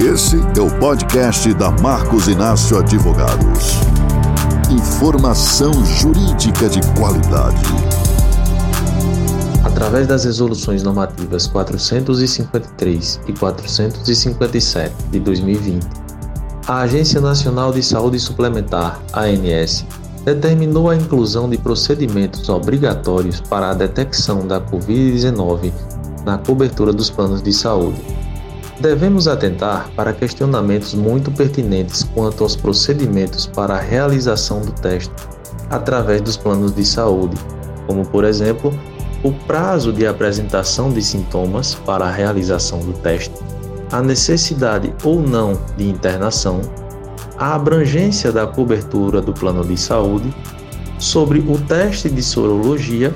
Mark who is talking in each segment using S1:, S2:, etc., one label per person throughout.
S1: Esse é o podcast da Marcos Inácio Advogados. Informação jurídica de qualidade.
S2: Através das resoluções normativas 453 e 457 de 2020, a Agência Nacional de Saúde Suplementar, ANS, determinou a inclusão de procedimentos obrigatórios para a detecção da Covid-19 na cobertura dos planos de saúde. Devemos atentar para questionamentos muito pertinentes quanto aos procedimentos para a realização do teste através dos planos de saúde, como, por exemplo, o prazo de apresentação de sintomas para a realização do teste, a necessidade ou não de internação, a abrangência da cobertura do plano de saúde, sobre o teste de sorologia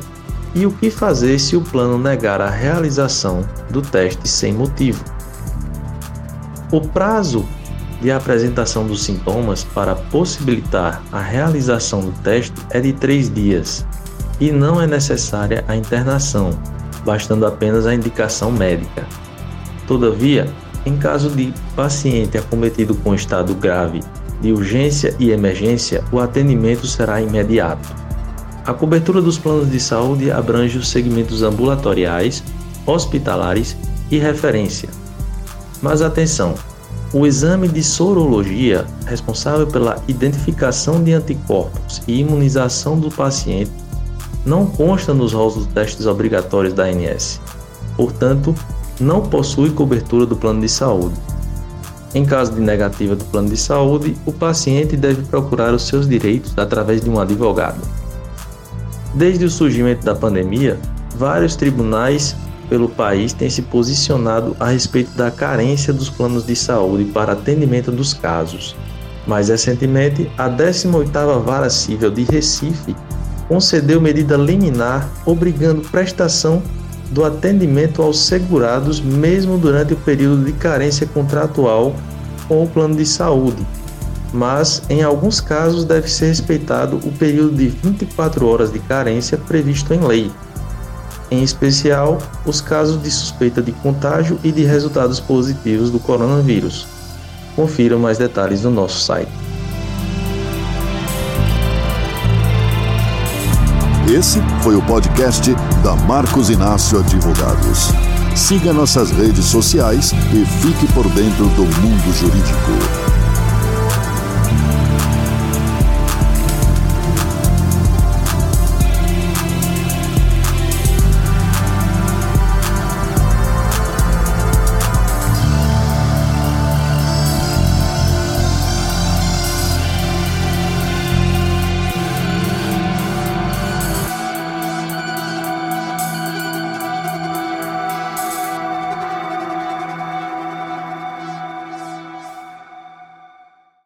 S2: e o que fazer se o plano negar a realização do teste sem motivo. O prazo de apresentação dos sintomas para possibilitar a realização do teste é de três dias e não é necessária a internação, bastando apenas a indicação médica. Todavia, em caso de paciente acometido com estado grave de urgência e emergência, o atendimento será imediato. A cobertura dos planos de saúde abrange os segmentos ambulatoriais, hospitalares e referência. Mas atenção! O exame de sorologia, responsável pela identificação de anticorpos e imunização do paciente, não consta nos rolos dos testes obrigatórios da ANS. Portanto, não possui cobertura do plano de saúde. Em caso de negativa do plano de saúde, o paciente deve procurar os seus direitos através de um advogado. Desde o surgimento da pandemia, vários tribunais pelo país têm se posicionado a respeito da carência dos planos de saúde para atendimento dos casos. Mais recentemente, a 18ª Vara Civil de Recife concedeu medida liminar obrigando prestação do atendimento aos segurados mesmo durante o período de carência contratual com o plano de saúde, mas em alguns casos deve ser respeitado o período de 24 horas de carência previsto em lei, em especial os casos de suspeita de contágio e de resultados positivos do coronavírus. Confira mais detalhes no nosso site.
S1: Esse foi o podcast da Marcos Inácio Advogados. Siga nossas redes sociais e fique por dentro do mundo jurídico.